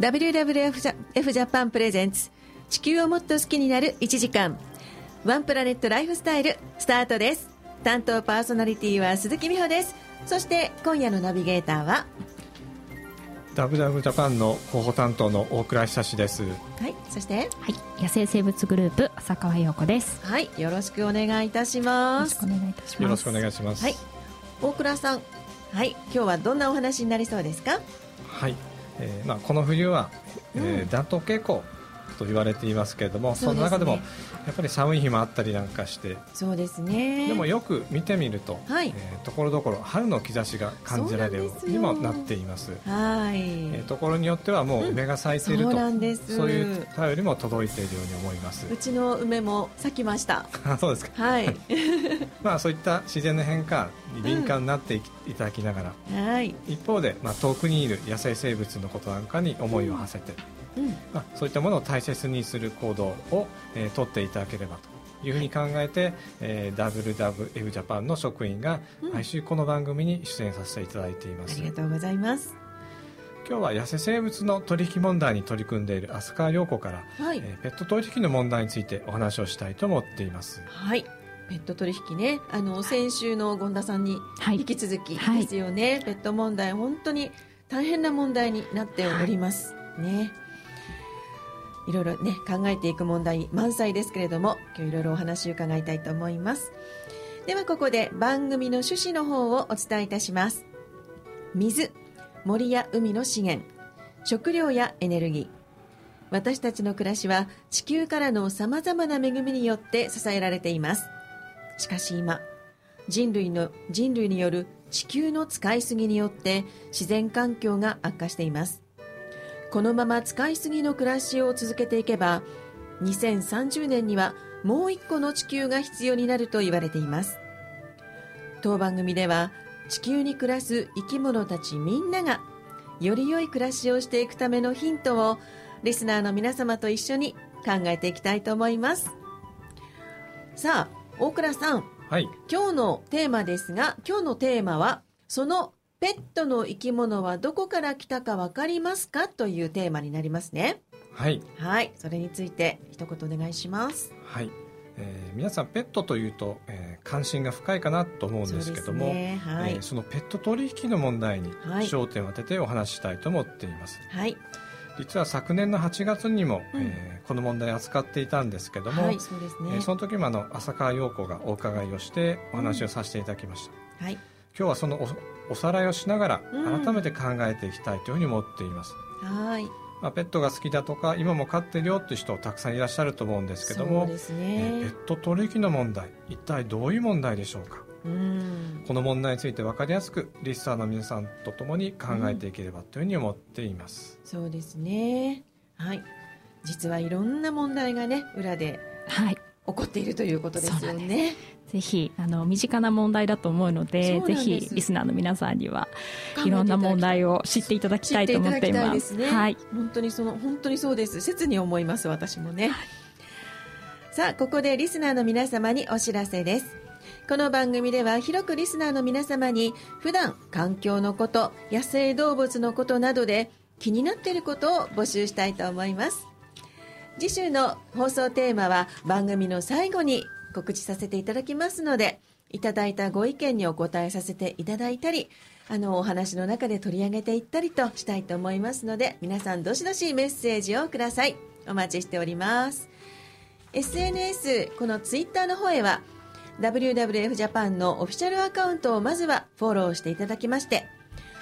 WWF ジャパンプレゼンツ地球をもっと好きになる1時間。 One Planet Lifestyle スタートです。担当パーソナリティは鈴木美穂です。そして今夜のナビゲーターは？ WWF ジャパンの広報担当の大倉久志です。はいそして？はい野生生物グループ浅川陽子です。はいよろしくお願いいたします。よろしくお願いいたします。よろしくお願いします。はい大倉さん。はい今日はどんなお話になりそうですか？はい、えーまあ、この冬は、えーうん。暖冬傾向と言われていますけれどもそ,、ね。の中でもやっぱり寒い日もあったりなんかしてそうですね。でもよく見てみると、はい。えーところどころ春の兆しが感じられるよ。うにもなっています。はい、えーところによってはもう梅が咲いていると、そうなんです。そういう便りも届いているように思います。うちの梅も咲きました。あ そうですか、はい。まあ、そういった自然の変化に敏感になってい,、いただきながらはい、一方で、まあ、遠くにいる野生生物のことなんかに思いを馳せて、うん、まあ、そういったものを大切にする行動を、えー取っていただければというふうに考えて、えー WWF ジャパンの職員がうん。毎週この番組に出演させていただいていまあす、りがとうございます。今日は野生生物の取引問題に取り組んでいる飛鳥陽子から、はい、えーペット取引の問題についてお話をしたいと思っています。はい。ペット取引ね。あの先週の権田さんにはい。引き続きはいですよね、ペット問題本当に大変な問題になっております、ねいろいろね考えていく問題満載ですけれども今日いろいろお話を伺いたいと思います。ではここで番組の趣旨の方をお伝えいたします。水森や海の資源食料やエネルギー。私たちの暮らしは地球からのさまざまな恵みによって支えられています。しかし今人類の人類による地球の使いすぎによって自然環境が悪化しています。このまま使いすぎの暮らしを続けていけば2030年にはもう一個の地球が必要になると言われています。当番組では地球に暮らす生き物たちみんながより良い暮らしをしていくためのヒントをリスナーの皆様と一緒に考えていきたいと思います。さあ大倉さん。はい。今日のテーマですが今日のテーマはそのペットの生き物はどこから来たか分かりますかというテーマになりますね。はい。はい。それについて一言お願いします。はい、えー皆さんペットというと、えー関心が深いかなと思うんですけどもそね。はい、えーそのペット取引の問題にはい。焦点を当ててお話ししたいと思っています、はい。実は昨年の8月にも、うん。えーこの問題を扱っていたんですけども、はいそうですね。えーその時もあの浅川陽子がお伺いをしてお話をさせていただきました、はい今日はそのおおさらいをしながらうん。改めて考えていきたいというふうに思っています、はい。まあ、ペットが好きだとか今も飼ってるよっていう人たくさんいらっしゃると思うんですけどもそうですえーペねット取引の問題一体どういう問題でしょうか？うん。この問題について分かりやすくリスナーの皆さんと共に考えていければというふうに思っています、そうですね。はい。実はいろんな問題がね裏ではい。起こっているということですよねぜひあの身近な問題だと思うのでぜひリスナーの皆さんにはいろんな問題をを知っていただきたいと思っていま知っていいね。はい。本当にその本当にそうです。切に思います私もね、さあここでリスナーの皆様にお知らせです。この番組では広くリスナーの皆様に普段環境のこと野生動物のことなどで気になっていることを募集したいと思います。次週の放送テーマは番組の最後に告知させていただきますのでいただいたご意見にお答えさせていただいたりあのお話の中で取り上げていったりとしたいと思いますので皆さんどしどしメッセージをください。お待ちしております。SNS このツイッターの方へは WWF ジャパンのオフィシャルアカウントをまずはフォローしていただきまして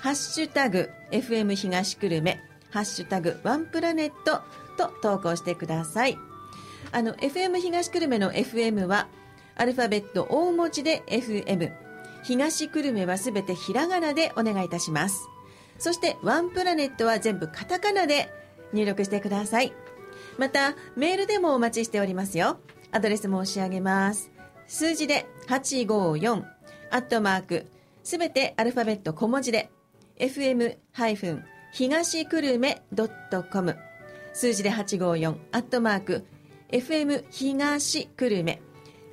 ハッシュタグ FM 東久留米ハッシュタグワンプラネットと投稿してください。あの FM 東久留米の FM はアルファベット大文字で FM 東久留米はすべてひらがなでお願いいたします。そしてワンプラネットは全部カタカナで入力してください。またメールでもお待ちしておりますよ。アドレス申し上げます。数字で854アットマークすべてアルファベット小文字で。Fm- 東久留米 .com 数字で854アットマーク FM 東久留米。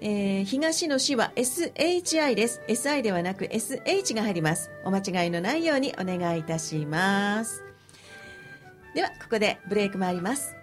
えー東の市は SHI です。SI ではなく SH が入ります。お間違いのないようにお願いいたします。ではここでブレイク参ります。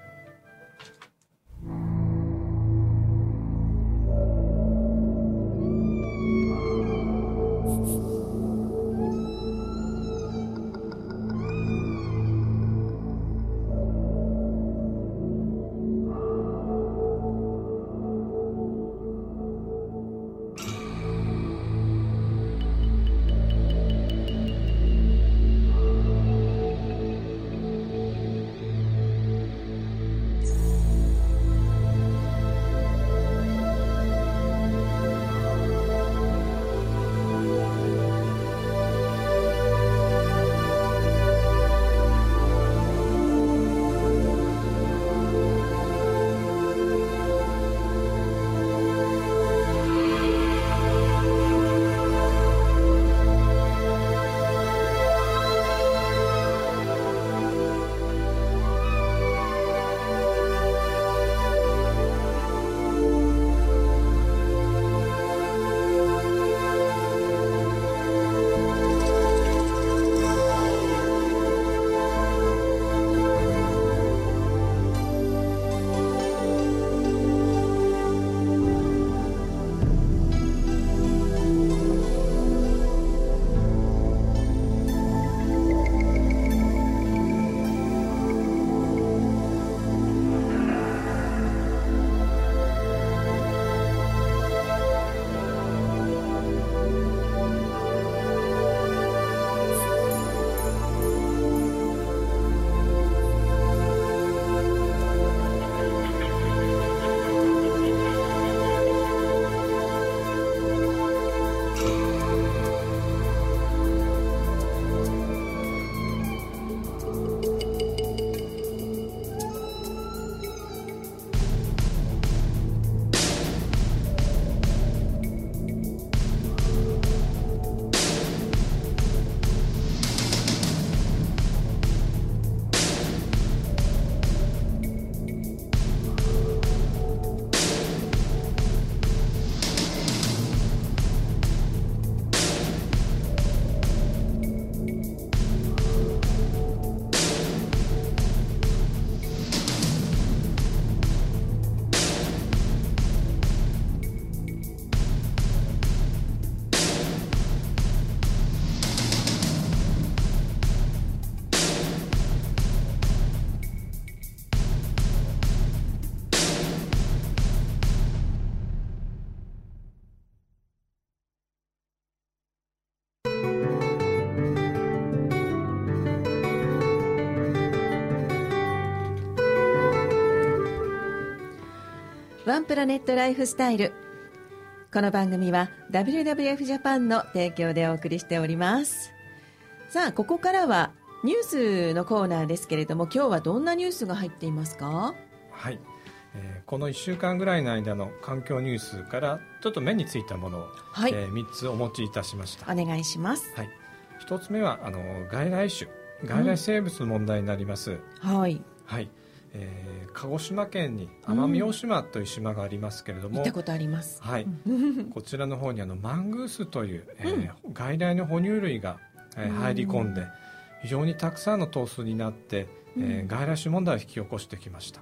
ワンプラネットライフスタイル。この番組は WWF ジャパンの提供でお送りしております。さあここからはニュースのコーナーですけれども今日はどんなニュースが入っていますか？はい、えーこの1週間ぐらいの間の環境ニュースからちょっと目についたものを、はい、え3つお持ちいたしました、お願いします。はい、1つ目はあの外来種。外来生物の問題になります、はい。はいえー鹿児島県に奄美大島という島がありますけれども、見たことあります。はい、こちらの方にあのマングースという、えー外来の哺乳類が、えーうん。入り込んで非常にたくさんの頭数になって、えー外来種問題を引き起こしてきました。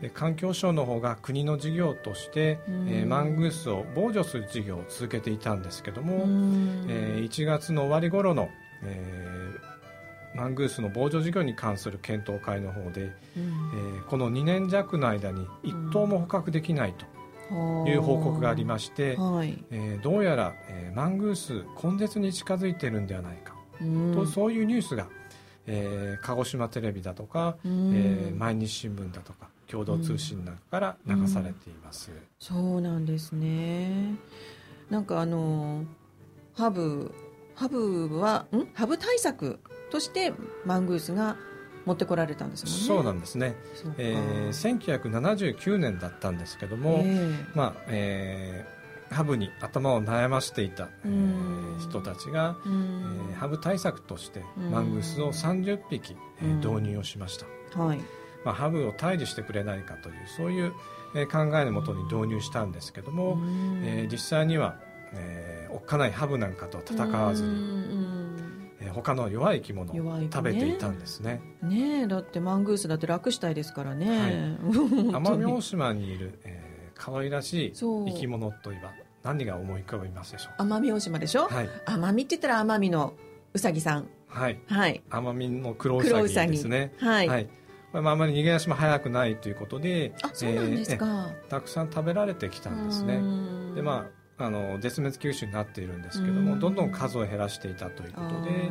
で環境省の方が国の事業として、うん。えーマングースを防除する事業を続けていたんですけども、うん。えー1月の終わり頃の、えーマングースの防除事業に関する検討会の方で、うん。えーこの2年弱の間に1頭も捕獲できないという報告がありまして、はい。えーどうやら、えーマングース根絶に近づいてるんではないか、うん。とそういうニュースが、えー鹿児島テレビだとか、うん。えー毎日新聞だとか共同通信なんかから流されています、そうなんですね。なんかあのハブハブはん？ハブ対策としてマングースが持ってこられたんですもんね。そうなんですね、えー1979年だったんですけども、えまあえーハブに頭を悩ましていた、えーうん。人たちが、えーハブ対策としてうん。マングースを30匹、えーうん。導入をしました、はい。まあ、ハブを退治してくれないかというそういう、えー考えのもとに導入したんですけども、うん。えー実際には、えーおっかないハブなんかと戦わずに、他の弱い生き物を食べていたんですね。ねえだってマングースだって楽したいですからね、はい。奄美大に島にいる、えー可愛らしい生き物といえば何が思い浮かびますでしょう？奄美大島でしょ、かはい、奄美って言ったら奄美のうさぎさん。はい、はい。奄美の黒ウサギ黒ウサギですねはい、はい。まあ、あまり逃げ足も速くないということであそうなんですか、えたくさん食べられてきたんですね。うん。でまああの絶滅危惧種になっているんですけどもうん。どんどん数を減らしていたということであ、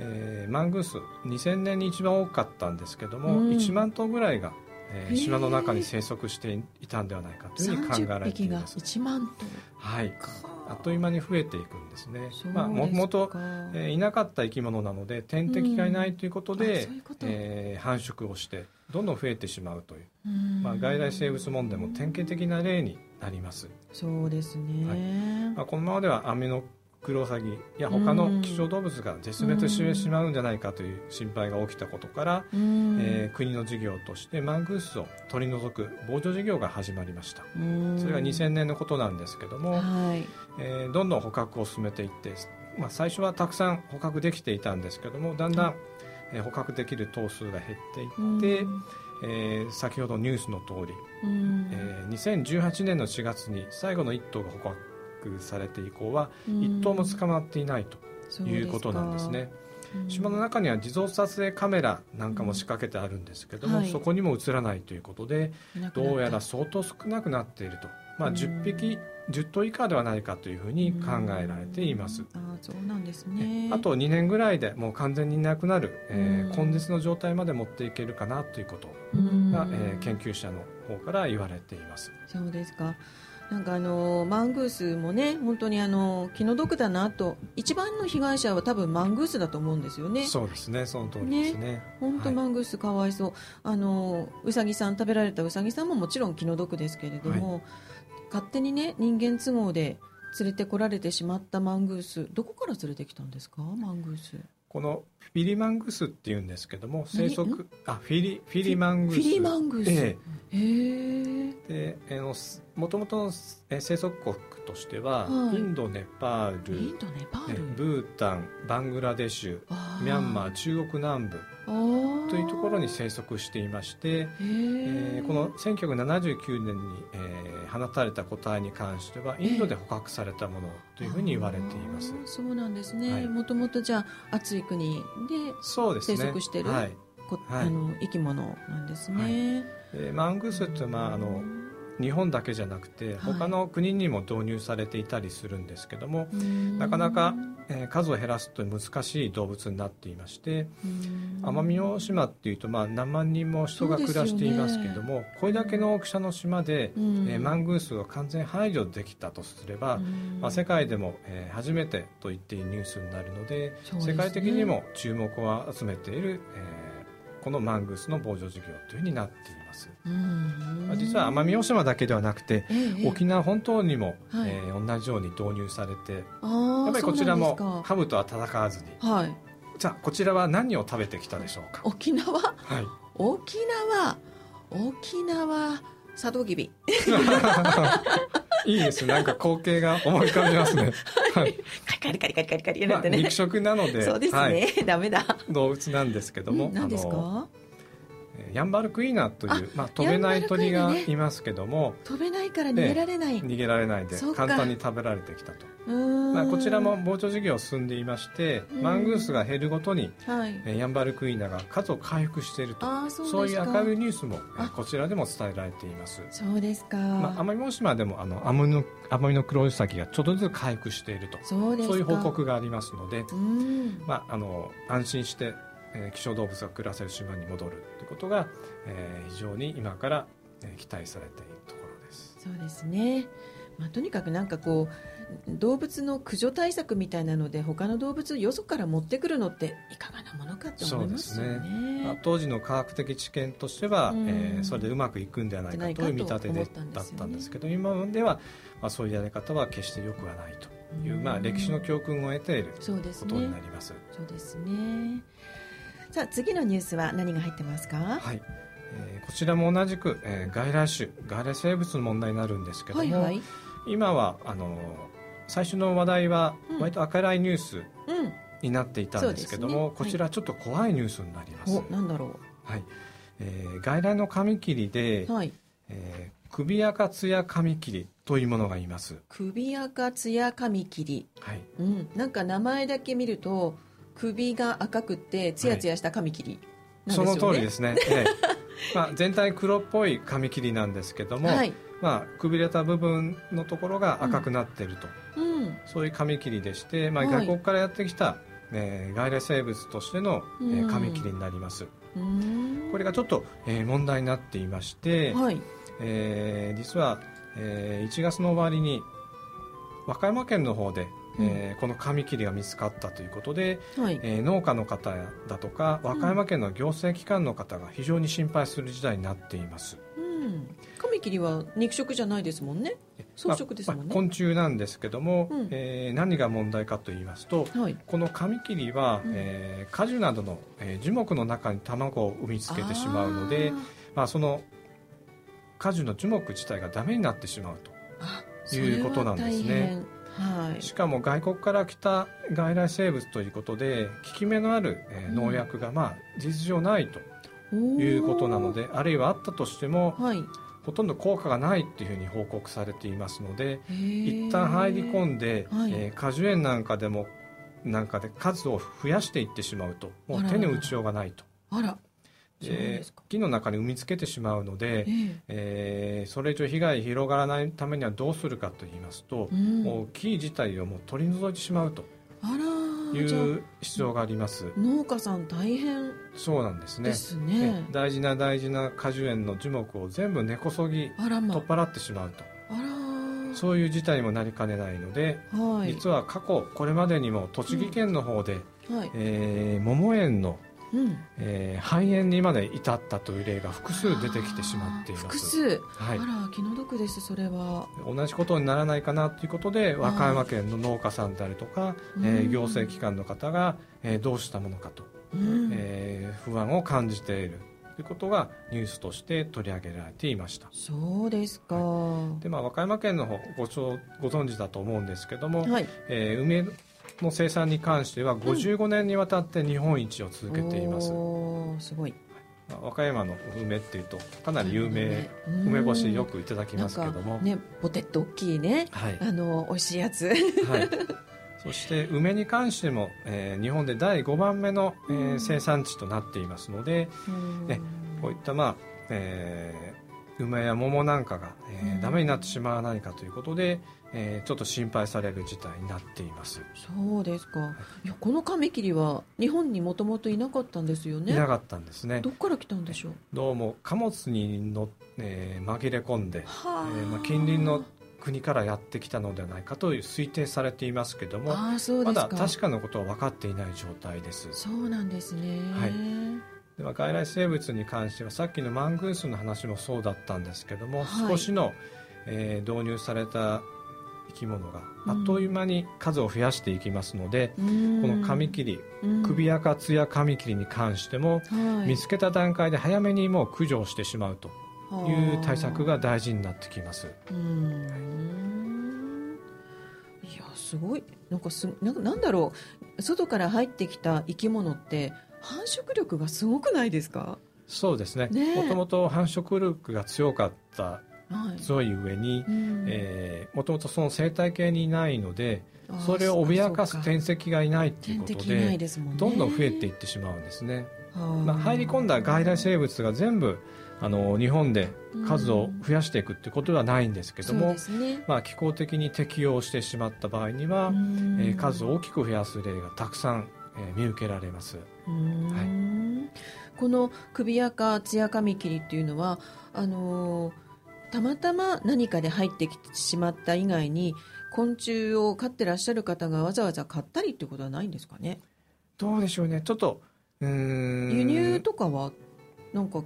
えーマングース2000年に一番多かったんですけども、うん。1万頭ぐらいが、えー島の中に生息していたんではないかというふうに考えら30れてい匹がます1万頭。はい。かあっという間に増えていくんですね。まあ、ももとですかえーいなかった生き物なので天敵がいないということうん。でういうこと。えー繁殖をしてどんどん増えてしまうという、うん。まあ、外来生物問題も典型的な例になります、そうですね、まあ、このままではアメのクロウサギや他の希少動物が絶滅してしまうんじゃないかという心配が起きたことから、うん。えー国の事業としてマングースを取り除く防除事業が始まりました。うん。それが2000年のことなんですけども、はい。えーどんどん捕獲を進めていって、まあ、最初はたくさん捕獲できていたんですけどもだんだん、えー捕獲できる頭数が減っていって、えー先ほどニュースの通り、うん。えー2018年の4月に最後の1頭が捕獲されて以降はうん。1頭も捕まっていないということなんですね。うん。島の中には自動撮影カメラなんかも仕掛けてあるんですけども、はい。そこにも映らないということでどうやら相当少なくなっていると、まあ、うん。10匹10頭以下ではないかというふうに考えられています。ああそうなんですね。あと2年ぐらいでもう完全にいなくなる、えうん。ー根絶の状態まで持っていけるかなということうん。が、えー研究者の方から言われています。そうですか。なんかあのマングースもね本当にあの気の毒だなと一番の被害者は多分マングースだと思うんですよね。そうですね。その通りですね。本当はい。マングースかわいそう、あのうさぎさん食べられたうさぎさんももちろん気の毒ですけれども、勝手にね人間都合で連れてこられてしまったマングースどこから連れてきたんですか？マングース。このフィリマングスっていうんですけども生何息あフィリフィリマングス。フィリマングース？えへええであのもともとのえー生息国としては、はい。インドネパールインドネパーえルブータンバングラデシュミャンマー中国南部。ーというところに生息していまして、へええーこの1979年に、えー放たれた個体に関してはインドで捕獲されたものというふうに言われています、あーそうなんですはねい。もともとじゃあ暑い国で生息してるはい。こ、はい。あの生き物なんですね、えーマングースって、まあ、あの日本だけじゃなくてはい。他の国にも導入されていたりするんですけども、うん。なかなか、えー数を減らすと難しい動物になっていましてうん。奄美大島っていうと、まあ、何万人も人が暮らしていますけども、これだけの大きさの島で、うん。えーマングースを完全排除できたとすれば、うん。まあ、世界でも、えー初めてと言っていいニュースになるのでね。世界的にも注目を集めている、えーこのマングースの防除事業というふうになっています、うんまあ、実は奄美大島だけではなくてええ沖縄本島にも、はい。えー同じように導入されてやっぱりこちらもハブとは戦わずに。かはい。じゃあこちらは何を食べてきたでしょうか？沖縄？はい。沖縄？沖縄？サトウキビ。いいですなんか光景が思い浮かびますね、はい。カリカリカリカリカリなんてね、肉食なのでそうですね、はい、ダメだ。動物なんですけども、うん何ですか？えーヤンバルクイナというあまあ、飛べない鳥がいますけども、飛べないから逃げられない、逃げられないで簡単に食べられてきたと、まあ、こちらも防除事業進んでいましてうん。マングースが減るごとに、はい。えーヤンバルクイナが数を回復していると。そうそういう明るいニュースも、こちらでも伝えられています、そうですか、まあ、奄美大島でもあの奄美の奄美の黒ウサギがちょっとずつ回復していると。そういう報告がありますので、うん。まあ、あの安心して、えー希少動物が暮らせる島に戻るということが、えー非常に今から、えー期待されているところです。そうですね、まあ、とにかくなんかこう動物の駆除対策みたいなので他の動物をよそから持ってくるのっていかがなものかと思いますよね。そうですまあ、当時の科学的知見としては、うん。えーそれでうまくいくんではないかという見立てでだったんですけど今では、まあ、そういうやり方は決して良くはないという、まあ、歴史の教訓を得ていることにねなります。そうですねさあ次のニュースは何が入ってますか？はい。えーこちらも同じく、えー外来種外来生物の問題になるんですけども、はいはい。今はあの最初の話題はうん。割と明るいニュースうん。になっていたんですけども、そうですね。こちらちょっと怖いニュースになります、おなんだろはい。えー外来のカミキリで、うはい。えー首赤ツヤカミキリというものがいます、首赤ツヤカミキリはい、うん。なんか名前だけ見ると首が赤くってツヤツヤしたカミキリなんですよね、その通りですね、ええ。まあ、全体黒っぽいカミキリなんですけども、はい。まあ、くびれた部分のところが赤くなっていると、うん。そういうカミキリでして、まあ、はい。外国からやってきた、えー外来生物としての、えーうん。カミキリになります、うーん。これがちょっと、えー問題になっていまして、はい。えー実は、えー1月の終わりに和歌山県の方で、えーこのカミキリが見つかったということで、はい。えー農家の方だとか和歌山県の行政機関の方が非常に心配する事態になっています、うん。カミキリは肉食じゃないですもんね。草食ですもんね。まあ昆虫なんですけども、うん。えー何が問題かと言いますとはい。このカミキリは、うん。えー果樹などの、えー樹木の中に卵を産みつけてしまうのでまあ、その果樹の樹木自体がダメになってしまうとあいうことなんですねしかも外国から来た外来生物ということで効き目のある、えー農薬が、まあ、事実上ないということなのであるいはあったとしてもはい。ほとんど効果がないっていうふうに報告されていますので一一旦入り込んで、はい。えー果樹園なんかでもなんかで数を増やしていってしまうともう手に打ちようがないと。あらで木の中に産みつけてしまうので、ええ。えーそれ以上被害広がらないためにはどうするかと言いますと、うん。もう木自体をもう取り除いてしまうとあらいう必要があります。農家さん大変そうなんですね。ね。ね大事な大事な果樹園の樹木を全部根こそぎ取っ払ってしまうと。あらそういう事態にもなりかねないので、はい。実は過去これまでにも栃木県の方で、はい。えー桃園の、うん。えー肺炎にまで至ったという例が複数出てきてしまっています。複数。はい。あら気の毒ですそれは。同じことにならないかなということで和歌山県の農家さんであるとか、うん。えー行政機関の方が、えーどうしたものかと、うん。えー不安を感じているということがニュースとして取り上げられていました。そうですか。で、まあ、和歌山県の方ごご存知だと思うんですけども、はい。えー梅の生産に関しては55年にわたって日本一を続けています、おーすごい。まあ和歌山の梅っていうとかなり有名うん梅干しよくいただきますけども。ねポテッと大きいね。はい。あの美味しいやつ。はい、そして梅に関しても、えー日本で第5番目の、えーうん。生産地となっていますのでうん。ねこういった、まあえー梅や桃なんかが、えーうん。ダメになってしまわないかということで、えーちょっと心配される事態になっています。そうですか。い。やこのカミキリは日本にもともといなかったんですよね。いなかったんですね。どっから来たんでしょう？どうも貨物にの、えー紛れ込んで、はえーまあ、近隣の国からやってきたのではないかという推定されていますけどもああそうまですか。だ確かなことは分かっていない状態です。そうなんですね。はいでは外来生物に関してはさっきのマングースの話もそうだったんですけども、はい。少しの、えー導入された生き物がうん。あっという間に数を増やしていきますので、ここのカミキリ、首赤ツヤカミキリに関しても、見つけた段階で早めにもう駆除をしてしまうという対策が大事になってきます。うー。ん。いやすごい。なんかすなんかなんだろう。外から入ってきた生き物って繁殖力がすごくないですか？そうですね。もともと繁殖力が強かったはい。強い上にうん。もともとその生態系にいないのでそれを脅かす天敵がいないっていう天ことでね。どんどん増えていってしまうんですね、はあまあ、入り込んだ外来生物が全部あの日本で数を増やしていくってことではないんですけどもそうで、すね。まあ、気候的に適応してしまった場合には、うん。えー数を大きく増やす例がたくさん、えー見受けられます。うーんこの首赤ツヤカミキリっていうのはあのーたまたま何かで入ってきてしまった以外に昆虫を飼ってらっしゃる方がわざわざ買ったりってことはないんですかね？どうでしょうね。ちょっとうーん輸入とかはなんか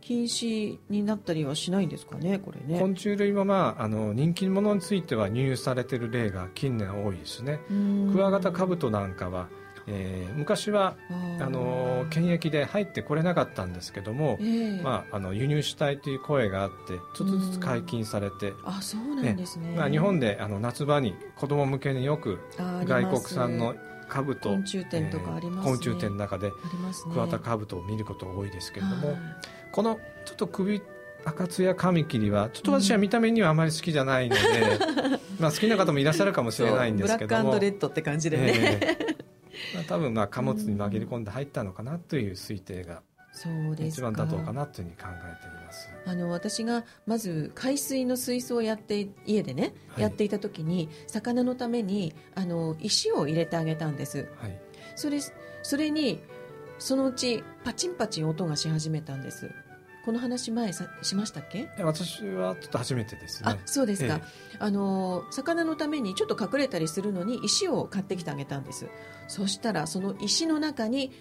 禁止になったりはしないんですかねこれね。昆虫類も、まあ、あの人気者については入手されている例が近年多いですね。クワガタカブトなんかは、えー昔はあの検疫で入ってこれなかったんですけども、ええ。まあ、あの輸入したいという声があってちょっとずつ解禁されて、あそうなんですね。まあ、日本であの夏場に子供向けによく外国産の兜昆虫展とかありますね。昆虫展の中で桑田兜を見ることが多いですけれども、はいこのちょっと首赤津やカミキリはちょっと私は見た目にはあまり好きじゃないので、まあ好きな方もいらっしゃるかもしれないんですけども。ブラックレッドって感じでね、ええ。まあ、多分まあ貨物に紛れ込んで入ったのかなという推定がそうですか。一番妥当かなというふうに考えています。あの私がまず海水の水槽をやって家でね、はい。やっていた時に魚のためにあの石を入れてあげたんです。はい、それそれにそのうちパチンパチン音がし始めたんですこの話前さしましたっけ？え私はちょっと初めてですね。あ。そうですか、えあの魚のためにちょっと隠れたりするのに石を買ってきてあげたんです。そしたらその石の中に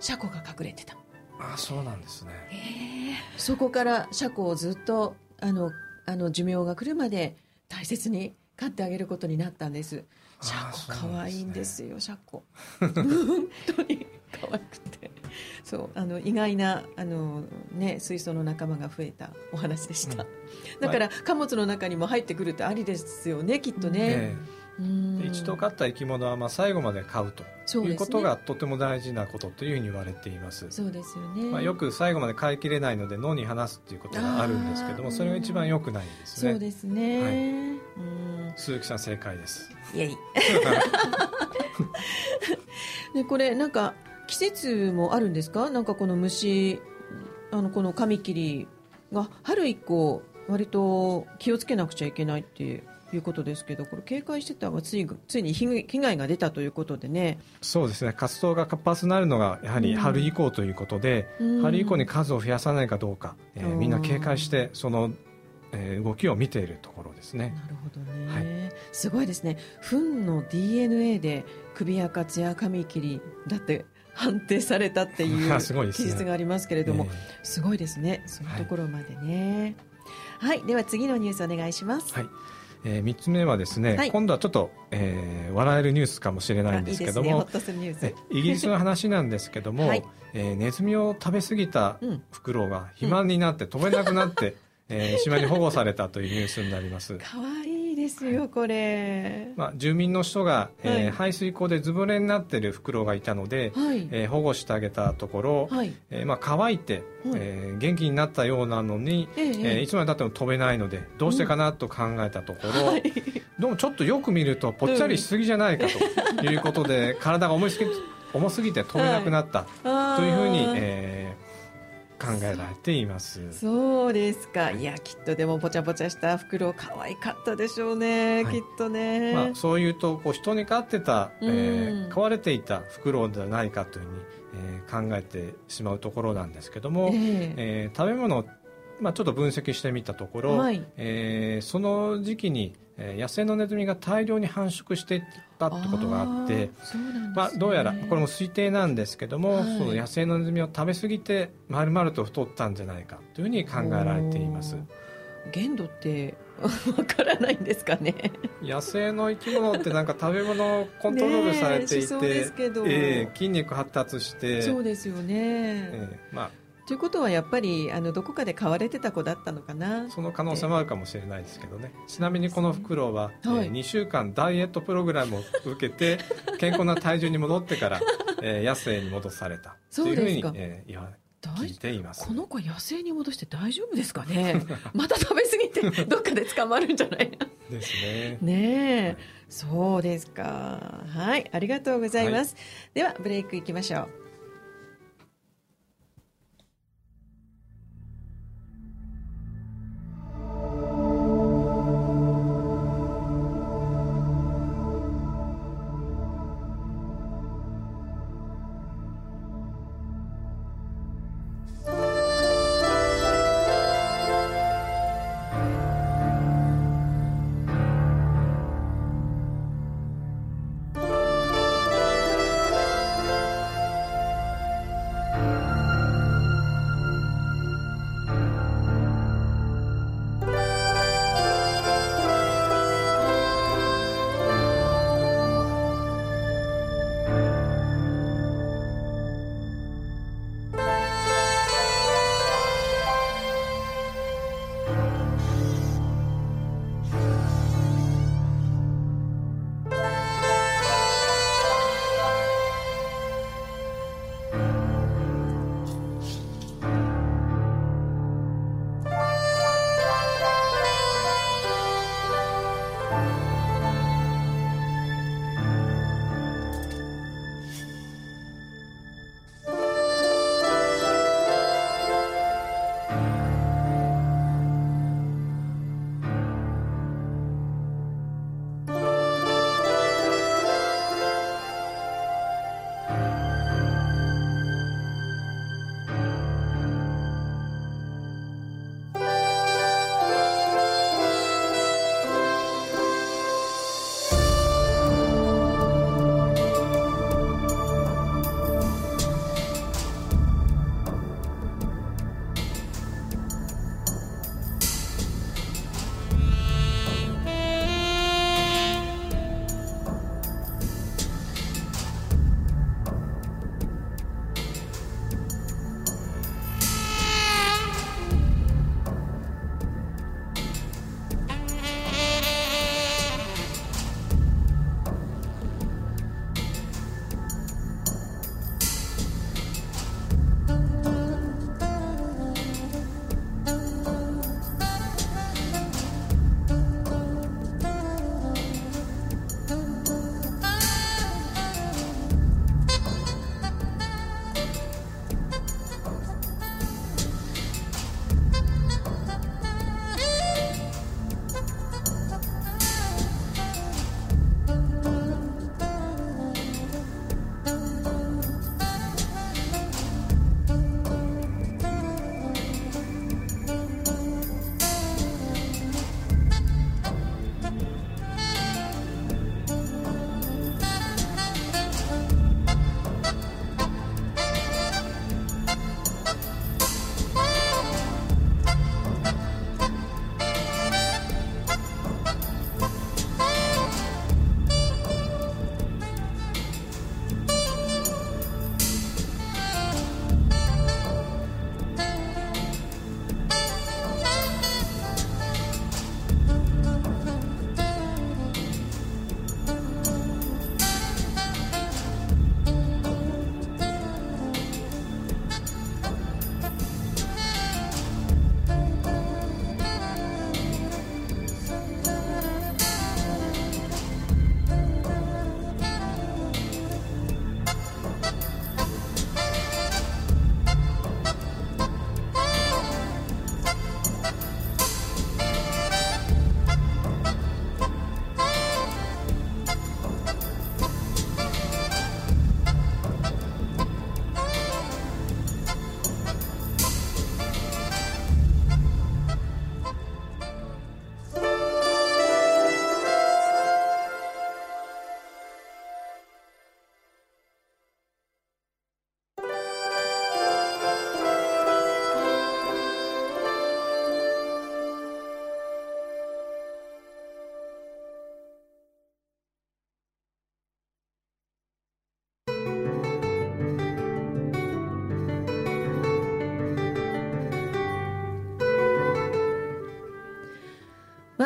シャコが隠れてた。あそうなんですね。そこからシャコをずっとあのあの寿命が来るまで大切に飼ってあげることになったんです。シャあコ可愛いんですよシャコ本当に可愛くてそうあの意外なあの、ね、水槽の仲間が増えたお話でした、うん。だから貨物の中にも入ってくるってありですよねきっとね、え。うん。えで一度飼った生き物はまあ最後まで飼うと。いうことがとても大事なことというふうに言われています。そうですよね、まあ、よく最後まで飼いきれないので脳に話すっていうことがあるんですけどもそれが一番良くないんですね。そうですね、はい。うん。鈴木さん正解です。イエイ。でこれなんか季節もあるんですか？なんかこの虫あのこのカミキリが春以降割と気をつけなくちゃいけないっていうことですけどこれ警戒してたがついついに被害が出たということでね。そうですね。活動が活発になるのがやはり春以降ということで、うん。春以降に数を増やさないかどうか、えーうん。みんな警戒してその、えー動きを見ているところですね。なるほどね、はい。すごいですね。糞の DNA で首やカツやカミキリだって判定されたっていう 記述がありますけれども、えーすごいですね。そういうところまでね。はい、では次のニュースお願いします、はい。え3つ目はですね、はい。今度はちょっと、えー笑えるニュースかもしれないんですけども イギリスの話なんですけども、はい。えーネズミを食べ過ぎたうん。フクロウが肥満になって飛べなくなって、えー島に保護されたというニュースになります。可愛いですよこれ。まあ、住民の人が、えーはい。排水溝でずぶ濡れになっているフクロウがいたので、はい、えー保護してあげたところ、はい。えーまあ、乾いて、えー元気になったようなのに、えええーいつまでたっても飛べないのでどうしてかなと考えたところ、はい。どうもちょっとよく見るとぽっちゃりしすぎじゃないかということで、体が重いすぎ重すぎて飛べなくなったというふうに、えー考えられています。そうですか。い。やきっとでもぽちゃぽちゃした袋可愛かったでしょうね、はい。きっとね、まあ、そういうとこう人に飼ってた、えーうん飼われていたフクロウではないかというふうに、えー考えてしまうところなんですけども、ええ。えー食べ物を、まあ、ちょっと分析してみたところ、はい。えーその時期に、えー野生のネズミが大量に繁殖していったってことがあってね。まあ、どうやらこれも推定なんですけども、はい。その野生のネズミを食べ過ぎて丸々と太ったんじゃないかというふうに考えられています。限度って わからないんですかね。野生の生き物ってなんか食べ物をコントロールされていてえー筋肉発達してそうですよね、えーまあ、ということはやっぱりあのどこかで飼われてた子だったのかな。その可能性もあるかもしれないですけどね。ちなみにこのフクロウは、はい。えー2週間ダイエットプログラムを受けて 健康な体重に戻ってから、えー野生に戻された。というふうにそうえー言わ大聞いています。この子野生に戻して大丈夫ですかね。また食べ過ぎて どっかで捕まるんじゃない？ですね。ねえ。そうですか。はい。ありがとうございます、ではブレイクいきましょう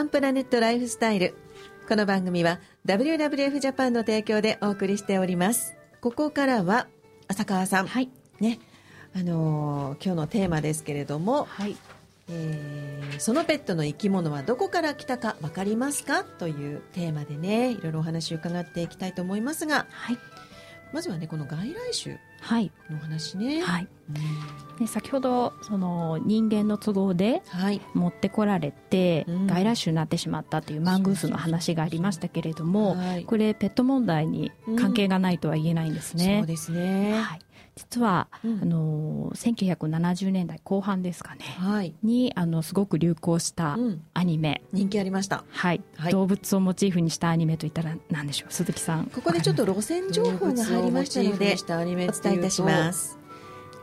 ワンプラネットライフスタイル。この番組は WWF ジャパンの提供でお送りしております。ここからは浅川さん、はい。ね。あのー今日のテーマですけれども、はい。えーそのペットの生き物はどこから来たか分かりますか？というテーマでねいろいろお話を伺っていきたいと思いますが。はい。まずはねこの外来種はい。のお話ね、はい。うんで先ほどその人間の都合ではい。持ってこられてうん。外来種になってしまったというマングースの話がありましたけれどもはい。これペット問題に関係がないとは言えないんですね。そう。ですね。はい、実は、うん。あの1970年代後半ですかね。はい、にあのすごく流行したうん、アニメ、人気ありました。はい。はい。動物をモチーフにしたアニメといったら何でしょう鈴木さんここでちょっと路線情報が入りましたのでしたアニメお伝えいたします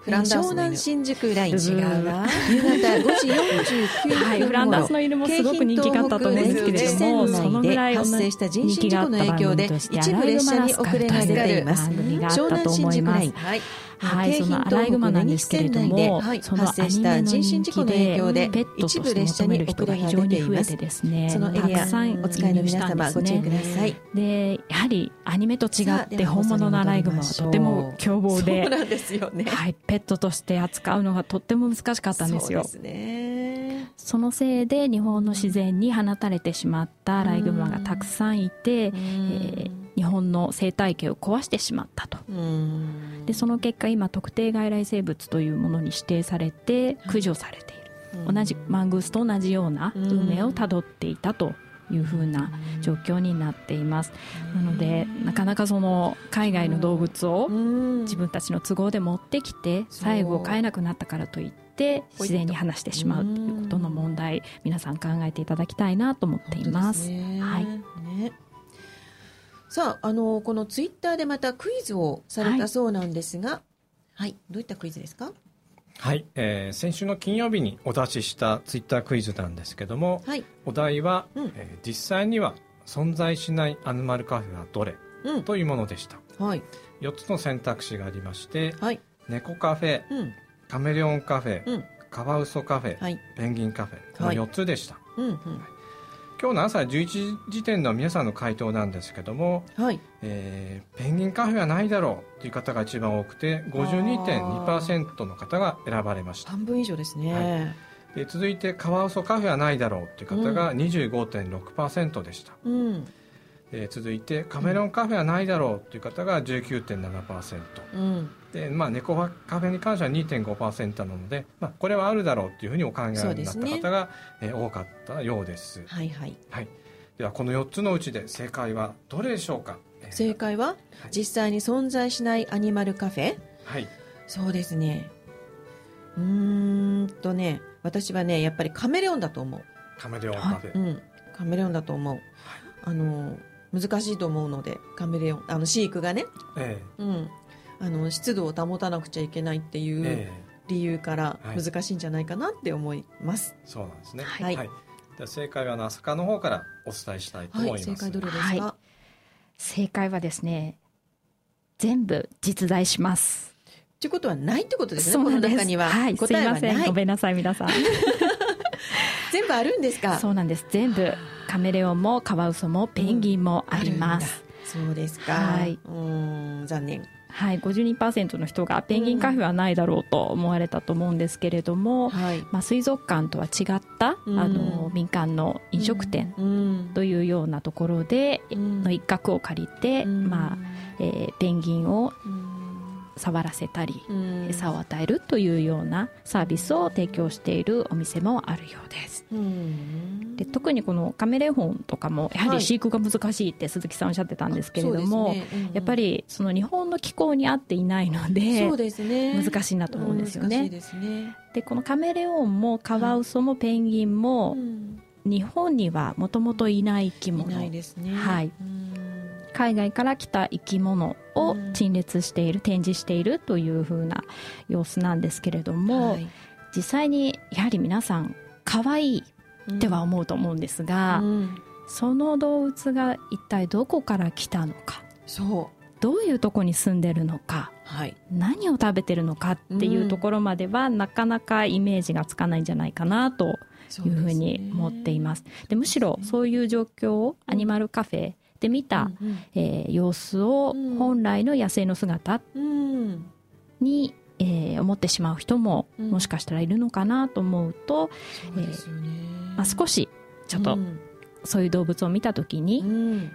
フランダースの犬。湘南新宿ライン違うわ夕方5時49分頃、はい、フランダースの犬もすごく人気があったと思うんですけれども、そのぐらい発生した人身事故の影響で一部列車に遅れが出ています。湘南新宿。ラインはいはい、京浜そのアライグマなんですけれども、はいその発生した人身事故の影響でペットとして求める人が非常に増えてですね、そのエリアたくさんお使いの皆様ご注意ください。で、やはりアニメと違って本物のアライグマはとても凶暴そうで、なんですよね。はい、ペットとして扱うのがとっても難しかったんですよ。そうですね。そのせいで日本の自然に放たれてしまったアライグマがたくさんいて、えー日本の生態系を壊してしまったと。うん。でその結果今特定外来生物というものに指定されて駆除されている、同じマングースと同じような運命をたどっていたというふうな状況になっています。なのでなかなかその海外の動物をうん。自分たちの都合で持ってきて最後飼えなくなったからといって自然に話してしまうということの問題皆さん考えていただきたいなと思っています。すね。はい。ねさああのこのツイッターでまたクイズをされたそうなんですがはい、どういったクイズですか？はい、えー先週の金曜日にお出ししたツイッタークイズなんですけどもはい。お題は、うん。えー実際には存在しないアニマルカフェはどれうん。というものでした。はい。4つの選択肢がありましてはい。猫カフェうん。カメレオンカフェ、うん。カワウソカフェ、はい。ペンギンカフェこのはい。4つでした、うんうん今日の朝11時点の皆さんの回答なんですけども、はい。えーペンギンカフェはないだろうという方が一番多くて52.2%の方が選ばれました。半分以上ですね、で続いてカワウソカフェはないだろうという方が25.6%でした、うんで続いてカメレオンカフェはないだろうという方が19.7%うん。で、まあ、猫カフェに関しては2.5%なので、まあ、これはあるだろうというふうにお考えになった方が、えー多かったようです、はいはい。はい、ではこの4つのうちで正解はどれでしょうか、えー正解は実際に存在しないアニマルカフェ？はい。そうですね。うーんとね私はねやっぱりカメレオンだと思う。カメレオンカフェ、うん、カメレオンだと思う、あの難しいと思うのでカメレオンあの飼育がね、えうん、あの湿度を保たなくちゃいけないってえいうえ理由からはい。難しいんじゃないかなって思います。えそうなんですね。はい。では正解はナスカの方からお伝えしたいとはい、思います、正解どれですか、はい。正解はですね全部実在します。っていうことはないってことですねこそうなんです。の中には、はい、答えはません。ないごめんなさい皆さん 全部あるんですか？そうなんです。全部。カメレオンもカワウソもペンギンもあります、そうですか。はい、うーん残念。はい。52%の人がペンギンカフェはないだろうと思われたと思うんですけれども、はい。まあ、水族館とは違った、うん。あの民間の飲食店うん。というようなところで、うん。の一角を借りて、うん。まあえーペンギンをうん触らせたり、うん。餌を与えるというようなサービスを提供しているお店もあるようです。うん。で特にこのカメレオンとかもやははい。り飼育が難しいって鈴木さんおっしゃってたんですけれども、そうですね。うんやっぱりその日本の気候に合っていないのでそうですね。難しいなと思うんですよね。ですね。でこのカメレオンもカワウソもペンギンもうん。日本にはもともといない生きい物ないですね。はい。うん海外から来た生き物をうん。陳列している展示しているという風な様子なんですけれども、はい。実際にやはり皆さん可愛いっては思うと思うんですが、うん。その動物が一体どこから来たのかそどういうとこに住んでるのかはい。何を食べてるのかっていうところまでは、なかなかイメージがつかないんじゃないかなというふうに思っています。でむしろそういう状況をアニマルカフェで見た、うんうん。えー様子をうん本来の野生の姿うん。に、えー思ってしまう人もうん。もしかしたらいるのかなと思うと、そうですよね、まあ、少しちょっとうん。そういう動物を見た時に、うん。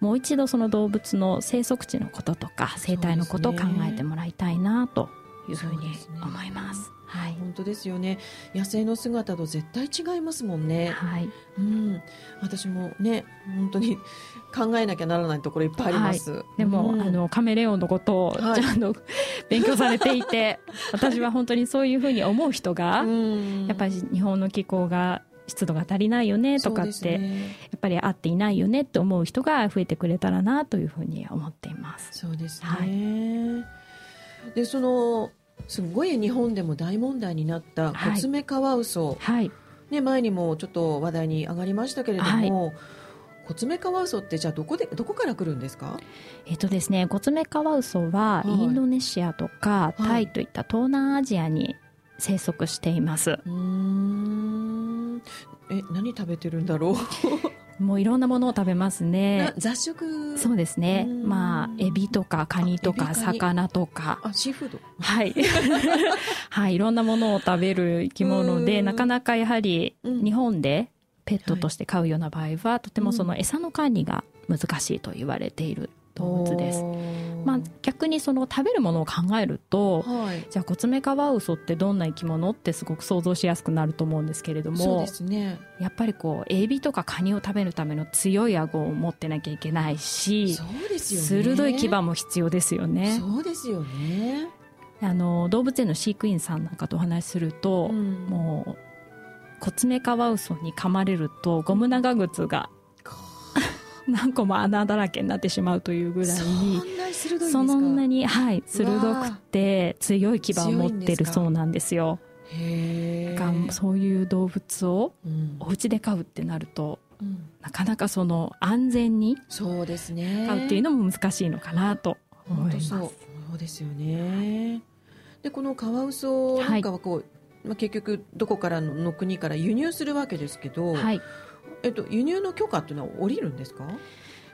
もう一度その動物の生息地のこととか生態のことを考えてもらいたいなというふうに思います。はい、本当ですよね。野生の姿と絶対違いますもんね、はい、うん、私もね本当に 考えなきゃならないところいっぱいあります、でも、うん。あのカメレオンのことをはい。ちゃんと 勉強されていて、私は本当にそういうふうに思う人が、うん。やっぱり日本の気候が湿度が足りないよねとかって、ね。やっぱり合っていないよねって思う人が増えてくれたらなというふうに思っています。そうですね、はでそのすごい日本でも大問題になったはい。コツメカワウソ、はい、ね、前にもちょっと話題に上がりましたけれども、コツメカワウソってじゃあどこでどこから来るんですか？えっとですね、コツメカワウソははい。インドネシアとかはいタイといった東南アジアに生息しています。うーんえ何食べてるんだろう、もういろんなものを食べますなね。雑食？そうですねう。んまあエビとかカニとか魚とか。あシーフード？はい。はい、いろんなものを食べる生き物で、うんなかなかやはりうん日本でペットとして飼うような場合は、とてもその餌の管理が難しいと言われている動物です。まあ逆にその食べるものを考えると、はい。じゃあコツメカワウソってどんな生き物ってすごく想像しやすくなると思うんですけれどもそうですね。やっぱりこうエビとかカニを食べるための強い顎を持ってなきゃいけないし、そうですよね。鋭い牙も必要ですよね。そうですよね、あの動物園の飼育員さんなんかとお話しすると、うん。もうコツメカワウソに噛まれるとゴム長靴が 何個も穴だらけになってしまうというぐらいそんなにはい、鋭くて強い牙を持ってるそうなんですよ。へがえ、そういう動物をうん。お家で飼うってなるとうん。なかなかその安全にそうですね。飼うっていうのも難しいのかなと思います。本当そう。そうですよね。でこのカワウソなんかはこう、まあ、結局どこからのの国から輸入するわけですけど、はいえっと、輸入の許可っていうのは下りるんですか？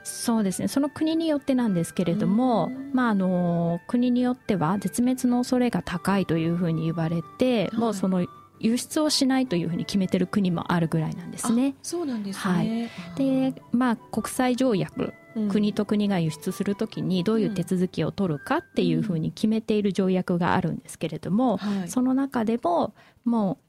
そうですね。その国によってなんですけれども、うん。まあ、あの国によっては絶滅の恐れが高いというふうに言われて、はい。もうその輸出をしないというふうに決めてる国もあるぐらいなんですね。あ。そうなんですはい。ね、で、まあ、国際条約うん。国と国が輸出するときにどういう手続きを取るかっていうふうに決めている条約があるんですけれども、はい。その中でももう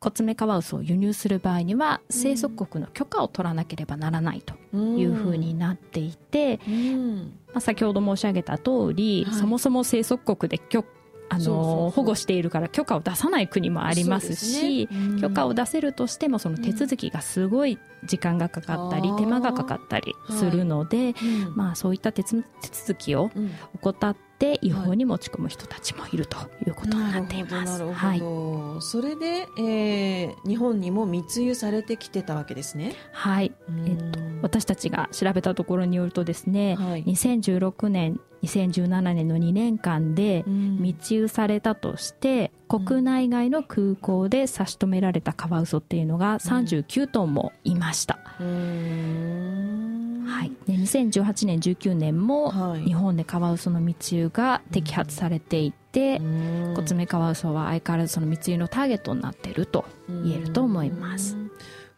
コツメカワウソを輸入する場合には生息国の許可を取らなければならないというふうになっていて、うん。まあ、先ほど申し上げた通り、はい。そもそも生息国で許あの保護しているから許可を出さない国もありますしね。うん。許可を出せるとしてもその手続きがすごい時間がかかったり、うん手間がかかったりするので、うん。まあ、そういった手続きをうん。怠って違法に持ち込む人たちもい。るということになっています。なるほど。はないそれで、えー日本にも密輸されてきてたわけですね。はい。えっと、私たちが調べたところによるとですね、はい。2016年2017年の2年間でうん。密輸されたとして国内外の空港で差し止められたカワウソっていうのが39トンもいました、うーんはい、で2018年19年もはい。日本でカワウソの密輸が摘発されていて、うん。コツメカワウソは相変わらずその密輸のターゲットになっていると言えると思います。うん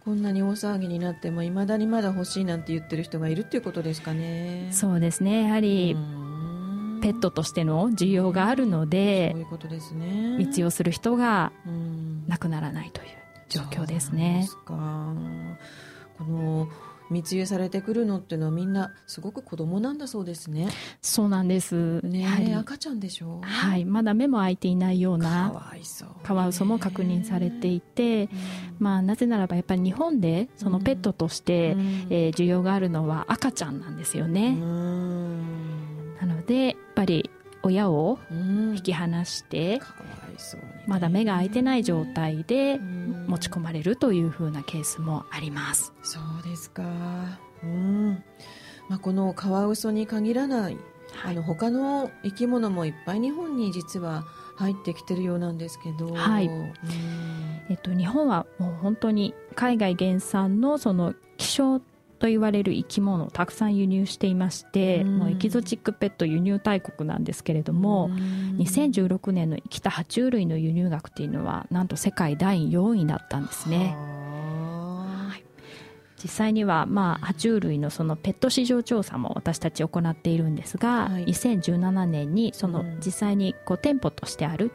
こんなに大騒ぎになってもいまだにまだ欲しいなんて言ってる人がいるっていうことですかね。そうですね。やはりうん。ペットとしての需要があるのそうでいうことですね。密輸をする人がうん。なくならないという状況ですね。この密輸されてくるのっていうのはみんなすごく子供なんだそうですね。そうなんです。ねやはり赤ちゃんでしょ？はい、まだ目も開いていないようかなわいそう。カワウソも確認されていて、まあ、なぜならばやっぱり日本でそのペットとして、えー需要があるのは赤ちゃんなんですよね、なのでやっぱり親を引引き離してかわいそうにね。まだ目が開いてない状態でうん。持ち込まれるというふうなケースもあります。そうですか。うん。まあ、このカワウソに限らない、あの他の生き物もいっぱい日本に実は入ってきてるようなんですけど、はい。うん。えっと、日本はもう本当に海外原産のその希少と言われる生き物をたくさん輸入していまして、うん。もうエキゾチックペット輸入大国なんですけれども、うん。2016年の生きた爬虫類の輸入額っていうのはなんと世界第4位だったんですね。は実際には、まあ、爬虫類のそのペット市場調査も私たち行っているんですが、はい。2017年にそのうん。実際にこう店舗としてある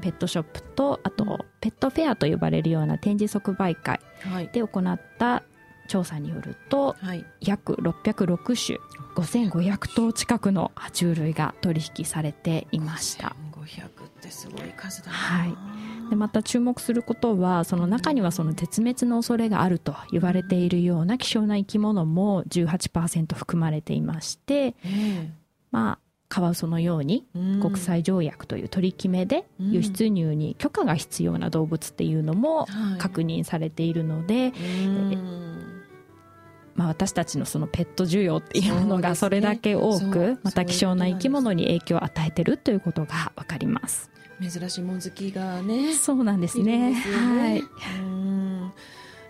ペットショップとあとうん。ペットフェアと呼ばれるような展示即売会はい。で行った調査によるとはい。約606種5500頭近くの爬虫類が取引されていました。500ってすごい数だな。はい。でまた注目することはその中にはその絶滅の恐れがあると言われているような希少な生き物も18%含まれていましてえまあカワウソのように国際条約という取り決めでうん。輸出入に許可が必要な動物っていうのもはい。確認されているので、うんまあ、私たちのそのペット需要っていうものがそれだけ多くまた希少な生き物に影響を与えてるということが分かります。珍しいもん好きがねそうなんですね。ね。はい。うん。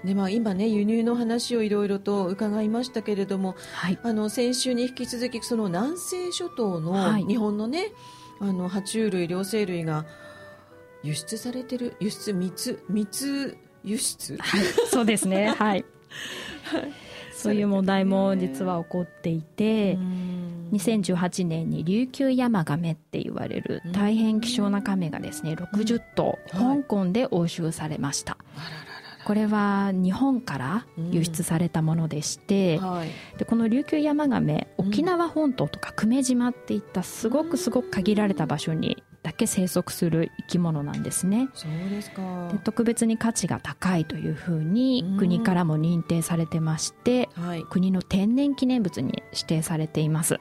でまあ、今ね輸入の話をいろいろと伺いましたけれどもはい。あの先週に引き続きその南西諸島のはい。日本のね、あの爬虫類両生類が輸出されてる輸出密密輸出？はい、そうですね。はい。そういう問題も実は起こっていて、2018年に琉球ヤマガメって言われる大変希少なカメがですね、60頭、はい香港で押収されました。これは日本から輸出されたものでして、ららはい。でこの琉球ヤマガメうん沖縄本島とか久米島っていったすごくすごく限られた場所にだけ生息する生き物なんですね。そうですか。で特別に価値が高いというふうにうん。国からも認定されてましてはい。国の天然記念物に指定されています。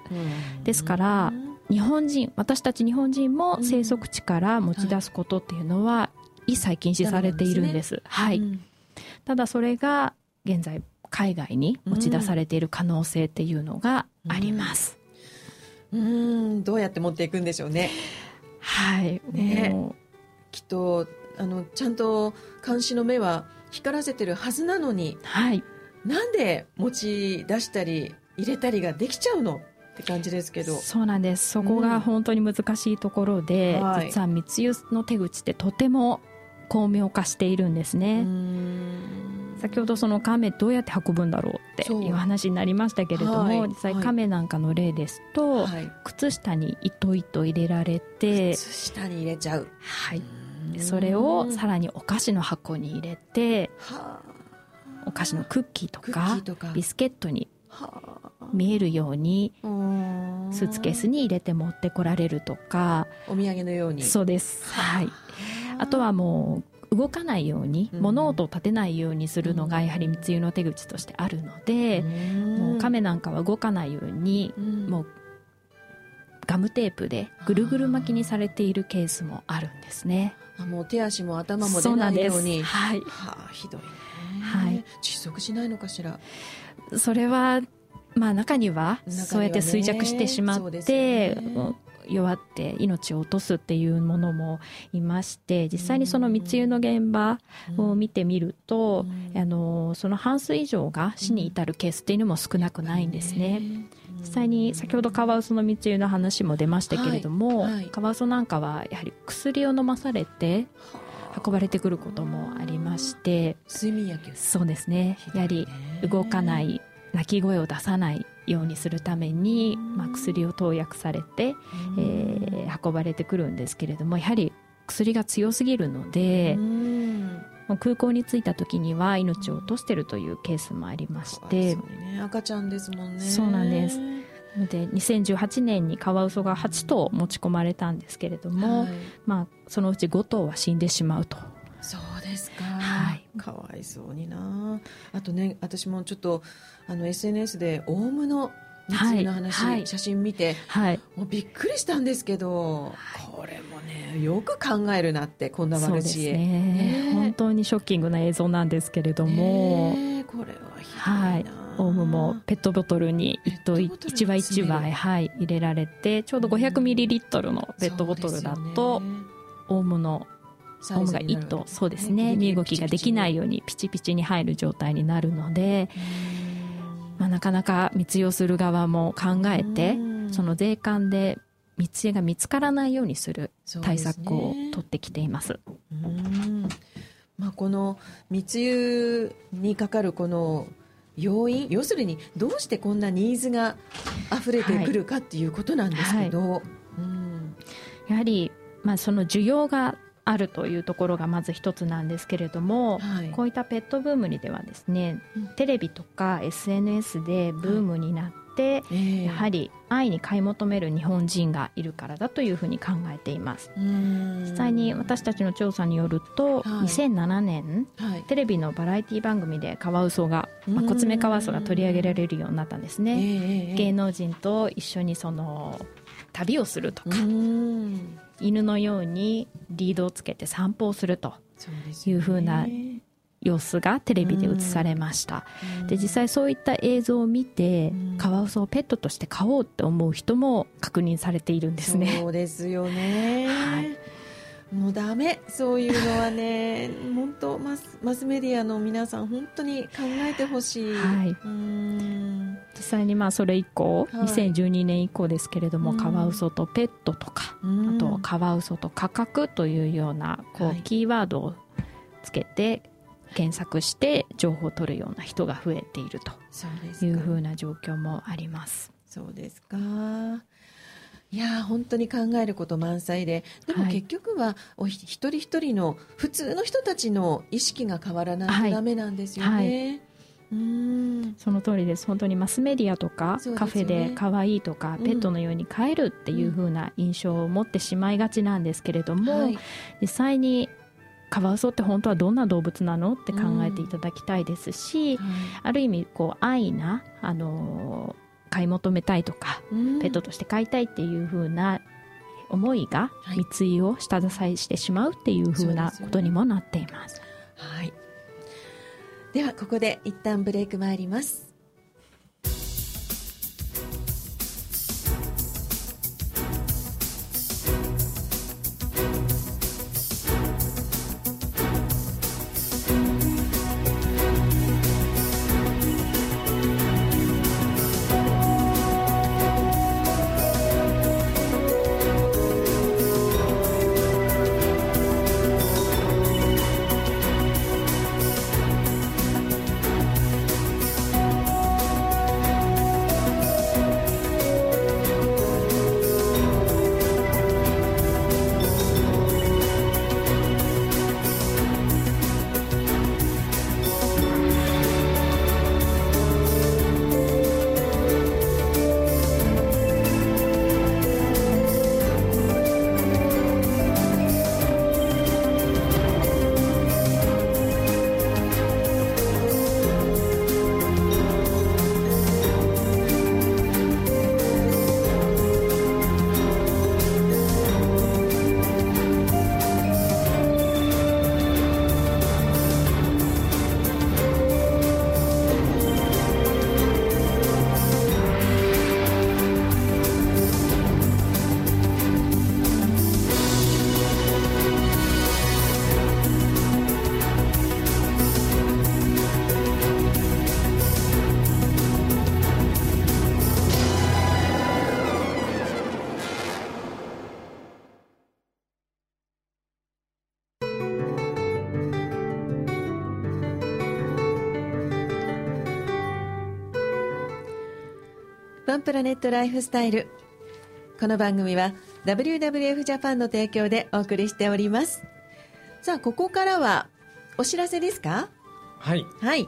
ですから日本人私たち日本人も生息地から持ち出すことっていうのは一切禁止されているんです。はい、うん。ただそれが現在海外に持ち出されている可能性っていうのがあります、うん。どうやって持っていくんでしょうねはい。ね。もきっとあのちゃんと監視の目は光らせてるはずなのにうはい。なんで持ち出したり入れたりができちゃうのって感じですけど。そうなんです。そこが本当に難しいところで、はい。実は密輸の手口ってとても巧妙化しているんですうね、ん先ほどその亀どうやって運ぶんだろうっていう話になりましたけれども、はい。実際はい。亀なんかの例ですと、はい。靴下に糸糸入れられて、靴下に入れちゃう。はい、それをさらにお菓子の箱に入れてはお菓子のクッキーとかビスケットには見えるようにあスーツケースに入れて持ってこられるとかお土産のようにそうですはいあとはもう動かないように、うん。物音を立てないようにするのがやはり密輸の手口としてあるので、もう亀なんかは動かないように、うん。もうガムテープでぐるぐる巻きにされているケースもあるんですね。あもう手足も頭も出ないように。はい。はあひどいね。はい。窒息しないのかしら。それはまあ中にはそうやって衰弱してしまって、よね。うん弱って命を落とすっていうものもいまして実際にその密輸の現場を見てみると、うん。あのその半数以上が死に至るケースっていうのも少なくないんですね。実際に先ほどカワウソの密輸の話も出ましたけれども、はいはい。カワウソなんかはやはり薬を飲まされて運ばれてくることもありまして睡眠薬。そうですね。やはり動かない鳴き声を出さないようにするために、まあ、薬を投薬されて、えー運ばれてくるんですけれどもやはり薬が強すぎるので、空港に着いた時には命を落としているというケースもありましてね。赤ちゃんですもんね。そうなんです。で2018年にカワウソが8頭持ち込まれたんですけれども、はい。まあ、そのうち5頭は死んでしまうと。そうですか、はい。かわいそうにな。あとね私もちょっとあの SNS でオウムのの話、はい。はい写真見てはい。もうびっくりしたんですけど、これもねよく考えるなってこんなそうです悪知恵ね。ね。本当にショッキングな映像なんですけれども、これはひどいな、はい。オウムもペットボトルに一頭ペットボトルに一羽一羽、詰める。はい、入れられてちょうど500ミリリットルのペットボトルだと、オウムのオウムが一頭そうですね。身動きができないようにピチピチに入る状態になるので、まあ、なかなか密輸する側も考えてその税関で密輸が見つからないようにする対策を取ってきています。うん。まあ、この密輸にかかるこの要因要するにどうしてこんなニーズが溢れてくるかっていうことなんですけど、うん。やはり、まあ、その需要があるというところがまず一つなんですけれども、はい。こういったペットブームにではですね、うん。テレビとか SNS でブームになって、ええ。やはり愛に買い求める日本人がいるからだというふうに考えています。うん。実際に私たちの調査によると、はい。2007年はい。テレビのバラエティ番組でカワウソが、まあ、うん。コツメカワウソが取り上げられるようになったんですえね、えええ芸能人と一緒にその旅をするとか、うん犬のようにリードをつけて散歩をするというふうな様子がテレビで映されました、で実際そういった映像を見て、うん。カワウソをペットとして飼おうって思う人も確認されているんですね。そうですよね、はいもうダメ。そういうのはね 本当マスマスメディアの皆さん本当に考えてほしい、はい。うん。実際にまあそれ以降、はい。2012年以降ですけれども、うん。カワウソとペットとか、うん。あとカワウソと価格というようなこう、はい。キーワードをつけて検索して情報を取るような人が増えているというふうな状況もあります。そうですかいやー本当に考えること満載で。でもはい。結局はおひ一人一人の普通の人たちの意識が変わらないとダメなんですよね、うん。その通りです。本当にマスメディアとか、ね。カフェで可愛いとか、うん。ペットのように飼えるっていう風な印象を持ってしまいがちなんですけれども、はい。実際にカワウソって本当はどんな動物なのって考えていただきたいですし、ある意味こう愛な、あのー買い求めたいとか、うんペットとして飼いたいっていう風な思いがはい密輸を下支えしてしまうっていう風なことにもなっています。はい。ではここで一旦ブレイク参ります。ワンプラネットライフスタイル。この番組は WWF ジャパンの提供でお送りしております。さあ、ここからはお知らせですか？はいはい。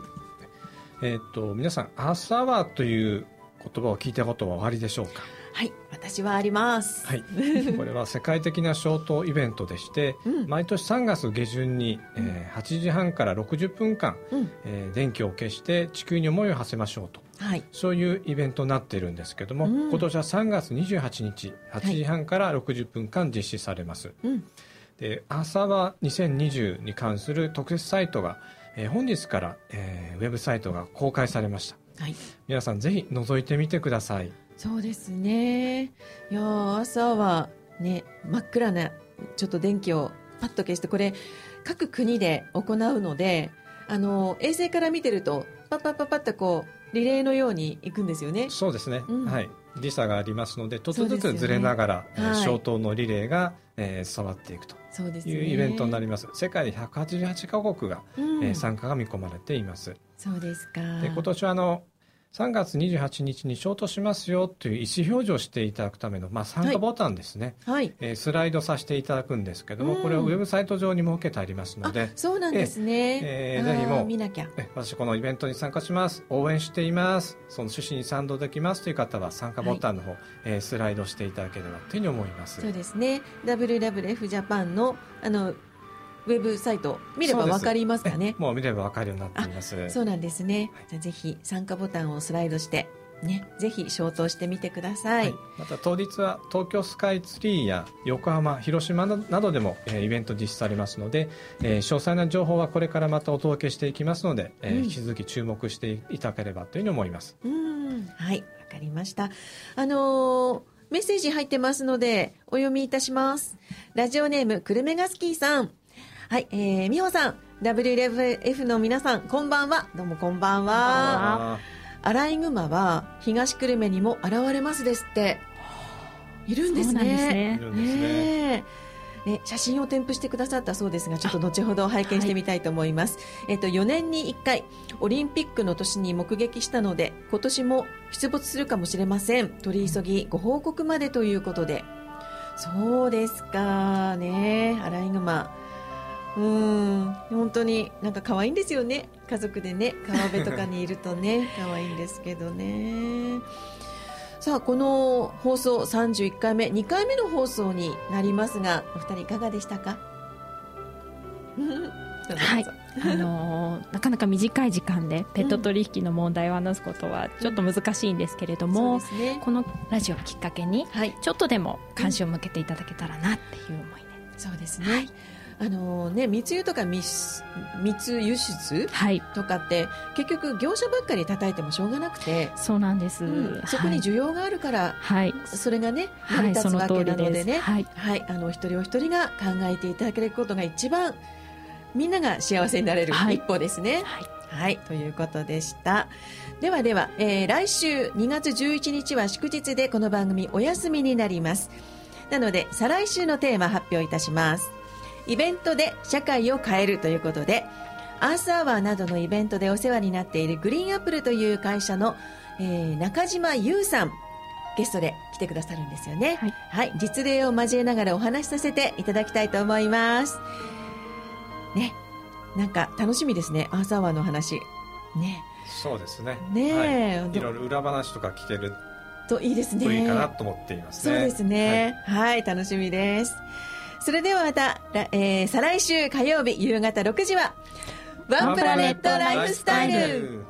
えっ、と皆さん「アースアワー」という言葉を聞いたことはおありでしょうか？はい。私はあります。はい、これは世界的な消灯イベントでして、うん毎年3月下旬に、えー8時半から60分間、うん。えー電気を消して地球に思いを馳せましょうとはい。そういうイベントになっているんですけども、うん。今年は3月28日8時半から60分間実施されます、うん。で「アーサワー2020」に関する特設サイトが、えー本日から、えーウェブサイトが公開されました。はい。皆さんぜひ覗いてみてください。そうですね。いやー朝はね真っ暗なちょっと電気をパッと消してこれ各国で行うのであの衛星から見てるとパッパッパッパッとこうリレーのように行くんですよね。そうですね、うん。はい。時差がありますのでちょっとずつずれながら、えーはい消灯のリレーが、えー伝わっていくというイベントになります。世界で188カ国が、うん。えー参加が見込まれています。そうですか。で今年はあの3月28日に消灯しますよという意思表示をしていただくための、まあ、参加ボタンですね、はい。えースライドさせていただくんですけども、うん。これをウェブサイト上に設けてありますのあでそうなんですね、えーあーぜひもう見なきゃ。え私このイベントに参加します。応援しています。その趣旨に賛同できますという方は参加ボタンの方、えースライドしていただければというふうに思います。そうですね。WWF ジャパンのあのウェブサイト見ればわかりますかね？えもう見ればわかるようになっています。そうなんですね、じゃあぜひ参加ボタンをスライドしてねぜひ消灯してみてください、はい。また当日は東京スカイツリーや横浜広島などでも、えーイベント実施されますので、えー詳細な情報はこれからまたお届けしていきますので、えーうん。引き続き注目していただければというふうに思います。うん。はい。わかりました。あのーメッセージ入ってますのでお読みいたします。ラジオネームくるめがスキーさんはいえー、美穂さん WLF の皆さんこんばんは。どうもこんばんは。あアライグマは東久留米にも現れますですって。いるんですそうなんですね。ねーいるんですね。ねえね写真を添付してくださったそうですがちょっと後ほど拝見してみたいと思います、えっと、4年に1回オリンピックの年に目撃したので今年も出没するかもしれません。取り急ぎご報告までということで。そうですかね。アライグマうん。本当になんか可愛いんですよね。家族でね。川辺とかにいるとね。可愛いんですけどね。さあこの放送31回目。2回目の放送になりますがお二人いかがでしたか？はい。あのーなかなか短い時間でペット取引の問題を話すことはちょっと難しいんですけれども、そうですね。このラジオをきっかけにはい。ちょっとでも関心を向けていただけたらなっていう思いで、そうですね、あのね密輸とか密密輸出はい。とかって結局業者ばっかり叩いてもしょうがなくて、そうなんです、うん。そこに需要があるから、はい。それがね成はい、り立つわけなのでね、はい。はい、あのお一人お一人が考えていただけることが一番みんなが幸せになれるはい。一歩ですね。はい。はい、ということでした。ではでは、えー来週2月11日は祝日でこの番組お休みになります。なので、再来週のテーマ発表いたします。イベントで社会を変えるということで、アースアワーなどのイベントでお世話になっているグリーンアップルという会社の、えー中島優さん、ゲストで来てくださるんですよね。はい、実例を交えながらお話しさせていただきたいと思います。ね、なんか楽しみですね、アースアワーの話。ね、そうですねねえはい、いろいろ裏話とか聞けるといいですね。といいかなと思っていますねそうですね。はい、楽しみです。それではまた、えー、再来週火曜日夕方6時は、ワンプラネットライフスタイル。